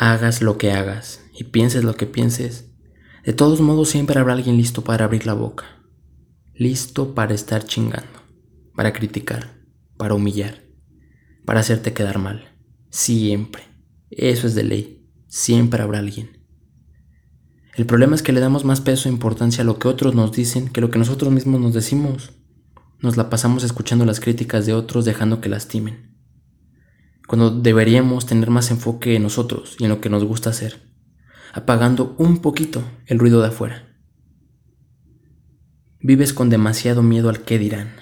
Hagas lo que hagas y pienses lo que pienses, de todos modos siempre habrá alguien listo para abrir la boca, listo para estar chingando, para criticar, para humillar, para hacerte quedar mal. Siempre. Eso es de ley. Siempre habrá alguien. El problema es que le damos más peso e importancia a lo que otros nos dicen que lo que nosotros mismos nos decimos. Nos la pasamos escuchando las críticas de otros dejando que lastimen cuando deberíamos tener más enfoque en nosotros y en lo que nos gusta hacer, apagando un poquito el ruido de afuera. Vives con demasiado miedo al qué dirán.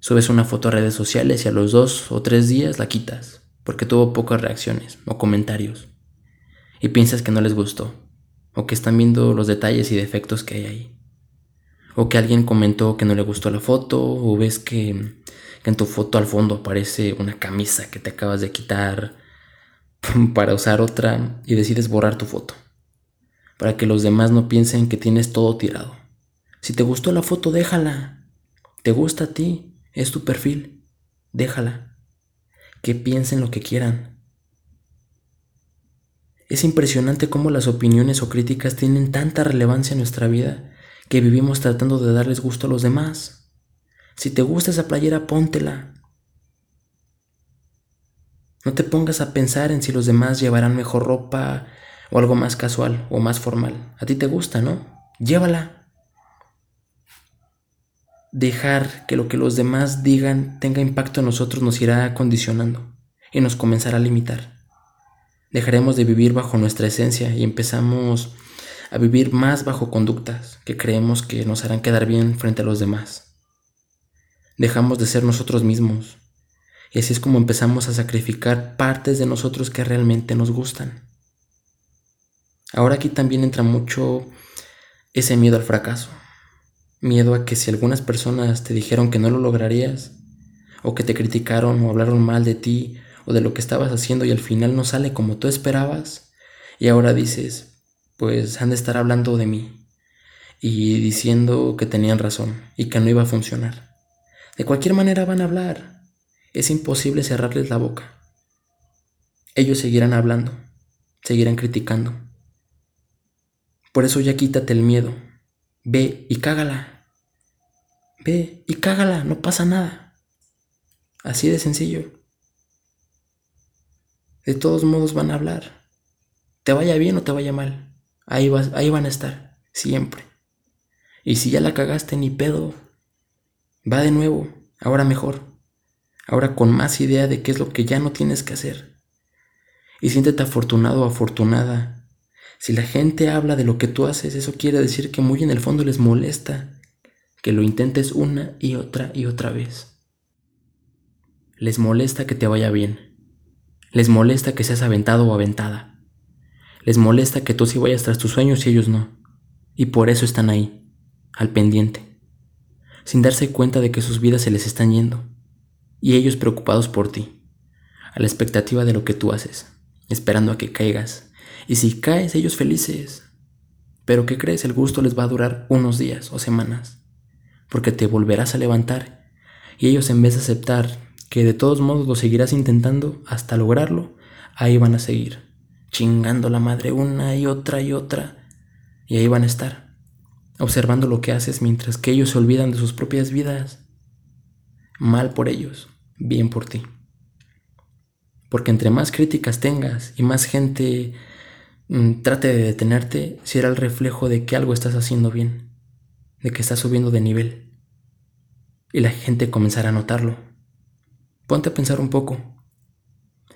Subes una foto a redes sociales y a los dos o tres días la quitas, porque tuvo pocas reacciones o comentarios, y piensas que no les gustó, o que están viendo los detalles y defectos que hay ahí, o que alguien comentó que no le gustó la foto, o ves que en tu foto al fondo aparece una camisa que te acabas de quitar para usar otra y decides borrar tu foto, para que los demás no piensen que tienes todo tirado. Si te gustó la foto, déjala. Te gusta a ti, es tu perfil, déjala. Que piensen lo que quieran. Es impresionante cómo las opiniones o críticas tienen tanta relevancia en nuestra vida que vivimos tratando de darles gusto a los demás. Si te gusta esa playera, póntela. No te pongas a pensar en si los demás llevarán mejor ropa o algo más casual o más formal. A ti te gusta, ¿no? Llévala. Dejar que lo que los demás digan tenga impacto en nosotros nos irá condicionando y nos comenzará a limitar. Dejaremos de vivir bajo nuestra esencia y empezamos a vivir más bajo conductas que creemos que nos harán quedar bien frente a los demás dejamos de ser nosotros mismos. Y así es como empezamos a sacrificar partes de nosotros que realmente nos gustan. Ahora aquí también entra mucho ese miedo al fracaso. Miedo a que si algunas personas te dijeron que no lo lograrías, o que te criticaron o hablaron mal de ti o de lo que estabas haciendo y al final no sale como tú esperabas, y ahora dices, pues han de estar hablando de mí y diciendo que tenían razón y que no iba a funcionar. De cualquier manera van a hablar. Es imposible cerrarles la boca. Ellos seguirán hablando, seguirán criticando. Por eso ya quítate el miedo. Ve y cágala. Ve y cágala, no pasa nada. Así de sencillo. De todos modos van a hablar. Te vaya bien o te vaya mal. Ahí, vas, ahí van a estar, siempre. Y si ya la cagaste, ni pedo. Va de nuevo, ahora mejor, ahora con más idea de qué es lo que ya no tienes que hacer. Y siéntete afortunado o afortunada. Si la gente habla de lo que tú haces, eso quiere decir que muy en el fondo les molesta que lo intentes una y otra y otra vez. Les molesta que te vaya bien. Les molesta que seas aventado o aventada. Les molesta que tú sí vayas tras tus sueños y ellos no. Y por eso están ahí, al pendiente sin darse cuenta de que sus vidas se les están yendo, y ellos preocupados por ti, a la expectativa de lo que tú haces, esperando a que caigas, y si caes ellos felices. Pero ¿qué crees? El gusto les va a durar unos días o semanas, porque te volverás a levantar, y ellos en vez de aceptar que de todos modos lo seguirás intentando hasta lograrlo, ahí van a seguir, chingando la madre una y otra y otra, y ahí van a estar observando lo que haces mientras que ellos se olvidan de sus propias vidas. Mal por ellos, bien por ti. Porque entre más críticas tengas y más gente mm, trate de detenerte, será el reflejo de que algo estás haciendo bien, de que estás subiendo de nivel. Y la gente comenzará a notarlo. Ponte a pensar un poco.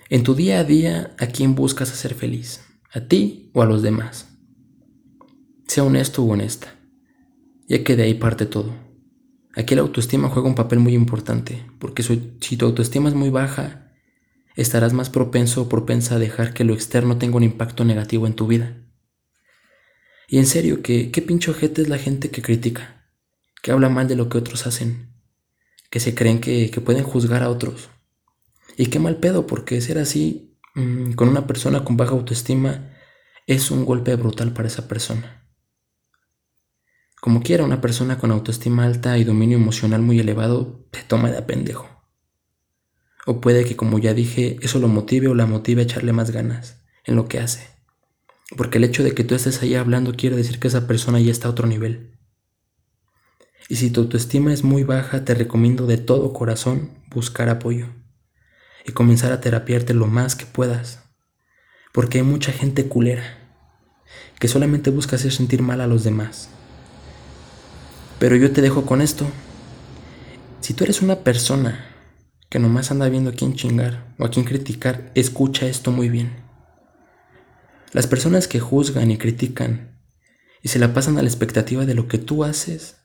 En tu día a día, ¿a quién buscas hacer feliz? ¿A ti o a los demás? Sea honesto o honesta ya que de ahí parte todo. Aquí la autoestima juega un papel muy importante, porque si tu autoestima es muy baja, estarás más propenso o propensa a dejar que lo externo tenga un impacto negativo en tu vida. Y en serio, ¿qué, qué pinche ojete es la gente que critica, que habla mal de lo que otros hacen, que se creen que, que pueden juzgar a otros? Y qué mal pedo, porque ser así mm, con una persona con baja autoestima es un golpe brutal para esa persona. Como quiera, una persona con autoestima alta y dominio emocional muy elevado te toma de pendejo. O puede que, como ya dije, eso lo motive o la motive a echarle más ganas, en lo que hace. Porque el hecho de que tú estés ahí hablando quiere decir que esa persona ya está a otro nivel. Y si tu autoestima es muy baja, te recomiendo de todo corazón buscar apoyo y comenzar a terapiarte lo más que puedas. Porque hay mucha gente culera que solamente busca hacer sentir mal a los demás. Pero yo te dejo con esto. Si tú eres una persona que nomás anda viendo a quién chingar o a quién criticar, escucha esto muy bien. Las personas que juzgan y critican y se la pasan a la expectativa de lo que tú haces,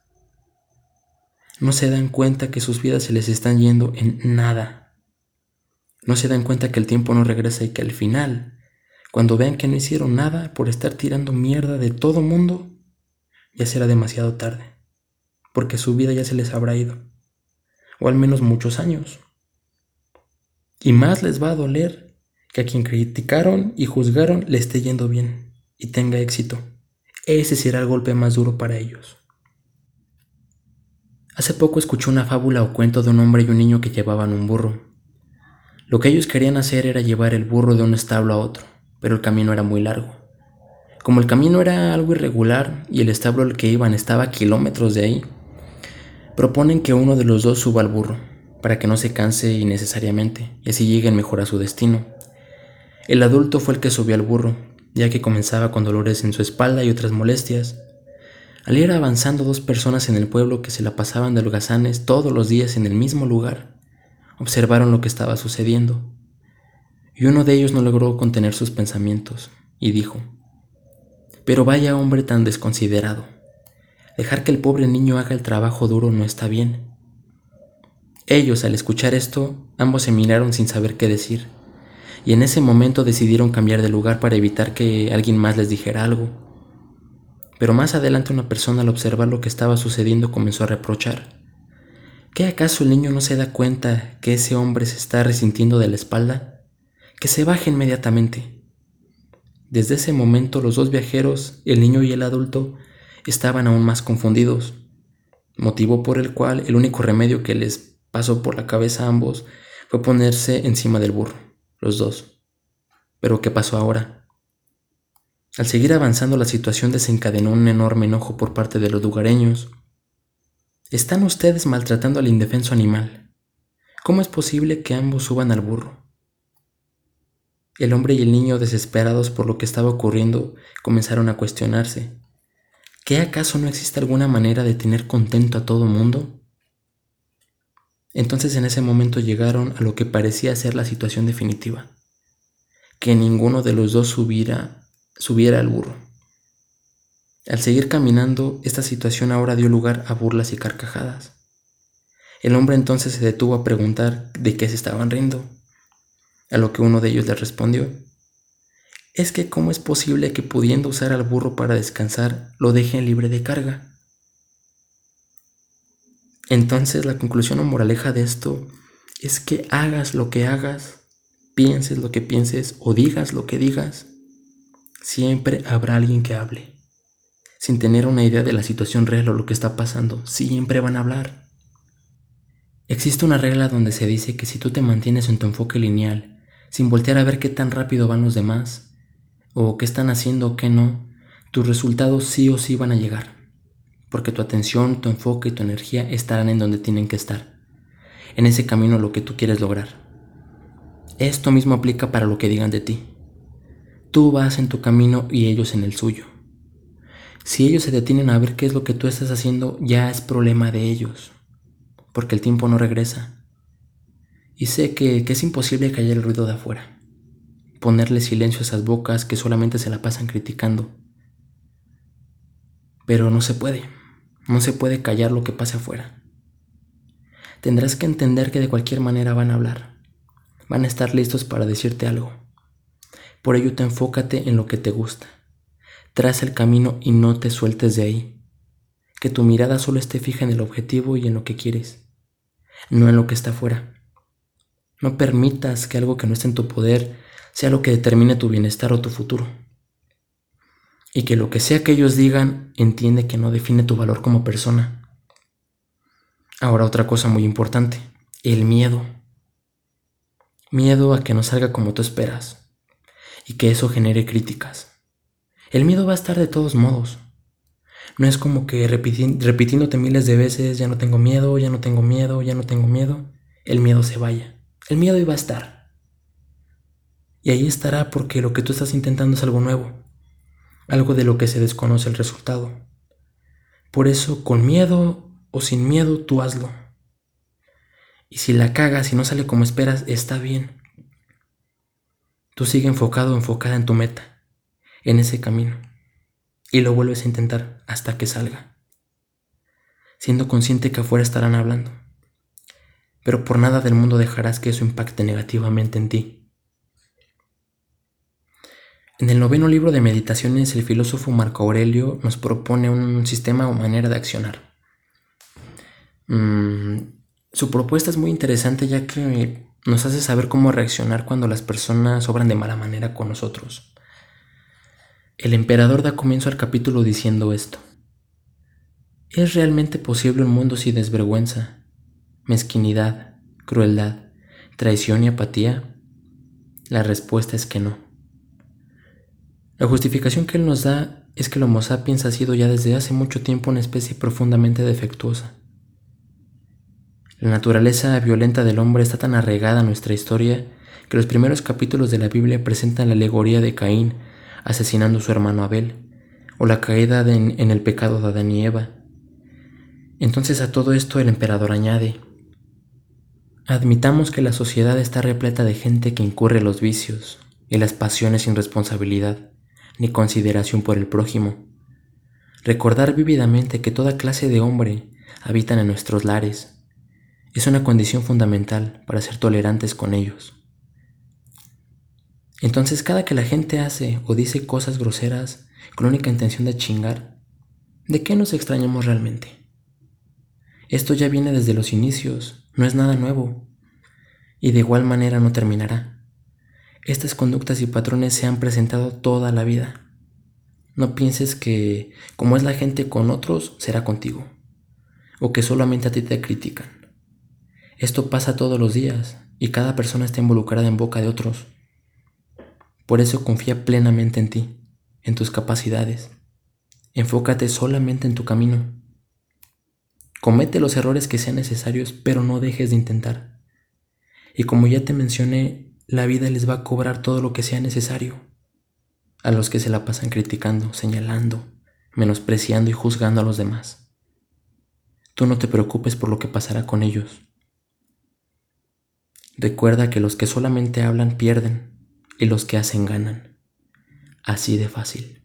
no se dan cuenta que sus vidas se les están yendo en nada. No se dan cuenta que el tiempo no regresa y que al final, cuando vean que no hicieron nada por estar tirando mierda de todo mundo, ya será demasiado tarde, porque su vida ya se les habrá ido, o al menos muchos años. Y más les va a doler que a quien criticaron y juzgaron le esté yendo bien y tenga éxito. Ese será el golpe más duro para ellos. Hace poco escuché una fábula o cuento de un hombre y un niño que llevaban un burro. Lo que ellos querían hacer era llevar el burro de un establo a otro, pero el camino era muy largo. Como el camino era algo irregular y el establo al que iban estaba a kilómetros de ahí, proponen que uno de los dos suba al burro, para que no se canse innecesariamente y así lleguen mejor a su destino. El adulto fue el que subió al burro, ya que comenzaba con dolores en su espalda y otras molestias, al ir avanzando dos personas en el pueblo que se la pasaban de holgazanes todos los días en el mismo lugar, observaron lo que estaba sucediendo, y uno de ellos no logró contener sus pensamientos, y dijo, Pero vaya hombre tan desconsiderado, dejar que el pobre niño haga el trabajo duro no está bien. Ellos, al escuchar esto, ambos se miraron sin saber qué decir, y en ese momento decidieron cambiar de lugar para evitar que alguien más les dijera algo pero más adelante una persona al observar lo que estaba sucediendo comenzó a reprochar. ¿Qué acaso el niño no se da cuenta que ese hombre se está resintiendo de la espalda? Que se baje inmediatamente. Desde ese momento los dos viajeros, el niño y el adulto, estaban aún más confundidos, motivo por el cual el único remedio que les pasó por la cabeza a ambos fue ponerse encima del burro, los dos. Pero ¿qué pasó ahora? Al seguir avanzando la situación desencadenó un enorme enojo por parte de los lugareños. Están ustedes maltratando al indefenso animal. ¿Cómo es posible que ambos suban al burro? El hombre y el niño, desesperados por lo que estaba ocurriendo, comenzaron a cuestionarse. ¿Qué acaso no existe alguna manera de tener contento a todo mundo? Entonces en ese momento llegaron a lo que parecía ser la situación definitiva, que ninguno de los dos subiera subiera al burro. Al seguir caminando, esta situación ahora dio lugar a burlas y carcajadas. El hombre entonces se detuvo a preguntar de qué se estaban riendo, a lo que uno de ellos le respondió, es que cómo es posible que pudiendo usar al burro para descansar, lo dejen libre de carga. Entonces la conclusión o moraleja de esto es que hagas lo que hagas, pienses lo que pienses o digas lo que digas, Siempre habrá alguien que hable. Sin tener una idea de la situación real o lo que está pasando, siempre van a hablar. Existe una regla donde se dice que si tú te mantienes en tu enfoque lineal, sin voltear a ver qué tan rápido van los demás, o qué están haciendo o qué no, tus resultados sí o sí van a llegar, porque tu atención, tu enfoque y tu energía estarán en donde tienen que estar, en ese camino lo que tú quieres lograr. Esto mismo aplica para lo que digan de ti. Tú vas en tu camino y ellos en el suyo. Si ellos se detienen a ver qué es lo que tú estás haciendo, ya es problema de ellos, porque el tiempo no regresa. Y sé que, es imposible callar el ruido de afuera, ponerle silencio a esas bocas que solamente se la pasan criticando. Pero no se puede, no se puede callar lo que pase afuera. Tendrás que entender que de cualquier manera van a hablar, van a estar listos para decirte algo. Por ello te enfócate en lo que te gusta. Traza el camino y no te sueltes de ahí. Que tu mirada solo esté fija en el objetivo y en lo que quieres, no en lo que está afuera. No permitas que algo que no esté en tu poder sea lo que determine tu bienestar o tu futuro. Y que lo que sea que ellos digan, entiende que no define tu valor como persona. Ahora otra cosa muy importante, el miedo. Miedo a que no salga como tú esperas y que eso genere críticas. El miedo va a estar de todos modos. No es como que repitiéndote miles de veces, ya no tengo miedo, ya no tengo miedo, ya no tengo miedo, el miedo se vaya. El miedo iba a estar. Y ahí estará porque lo que tú estás intentando es algo nuevo, algo de lo que se desconoce el resultado. Por eso, con miedo o sin miedo, tú hazlo. Y si la cagas y no sale como esperas, está bien. Tú sigue enfocado o enfocada en tu meta, en ese camino, y lo vuelves a intentar hasta que salga, siendo consciente que afuera estarán hablando, pero por nada del mundo dejarás que eso impacte negativamente en ti. En el noveno libro de meditaciones, el filósofo Marco Aurelio nos propone un sistema o manera de accionar. Mm, su propuesta es muy interesante ya que nos hace saber cómo reaccionar cuando las personas obran de mala manera con nosotros. El emperador da comienzo al capítulo diciendo esto. ¿Es realmente posible un mundo sin desvergüenza, mezquinidad, crueldad, traición y apatía? La respuesta es que no. La justificación que él nos da es que el Homo sapiens ha sido ya desde hace mucho tiempo una especie profundamente defectuosa la naturaleza violenta del hombre está tan arraigada a nuestra historia que los primeros capítulos de la Biblia presentan la alegoría de Caín asesinando a su hermano Abel, o la caída en el pecado de Adán y Eva. Entonces a todo esto el emperador añade, admitamos que la sociedad está repleta de gente que incurre los vicios y las pasiones sin responsabilidad ni consideración por el prójimo. Recordar vívidamente que toda clase de hombre habitan en nuestros lares, es una condición fundamental para ser tolerantes con ellos. Entonces cada que la gente hace o dice cosas groseras con única intención de chingar, ¿de qué nos extrañamos realmente? Esto ya viene desde los inicios, no es nada nuevo, y de igual manera no terminará. Estas conductas y patrones se han presentado toda la vida. No pienses que como es la gente con otros, será contigo, o que solamente a ti te critican. Esto pasa todos los días y cada persona está involucrada en boca de otros. Por eso confía plenamente en ti, en tus capacidades. Enfócate solamente en tu camino. Comete los errores que sean necesarios, pero no dejes de intentar. Y como ya te mencioné, la vida les va a cobrar todo lo que sea necesario. A los que se la pasan criticando, señalando, menospreciando y juzgando a los demás. Tú no te preocupes por lo que pasará con ellos. Recuerda que los que solamente hablan pierden y los que hacen ganan. Así de fácil.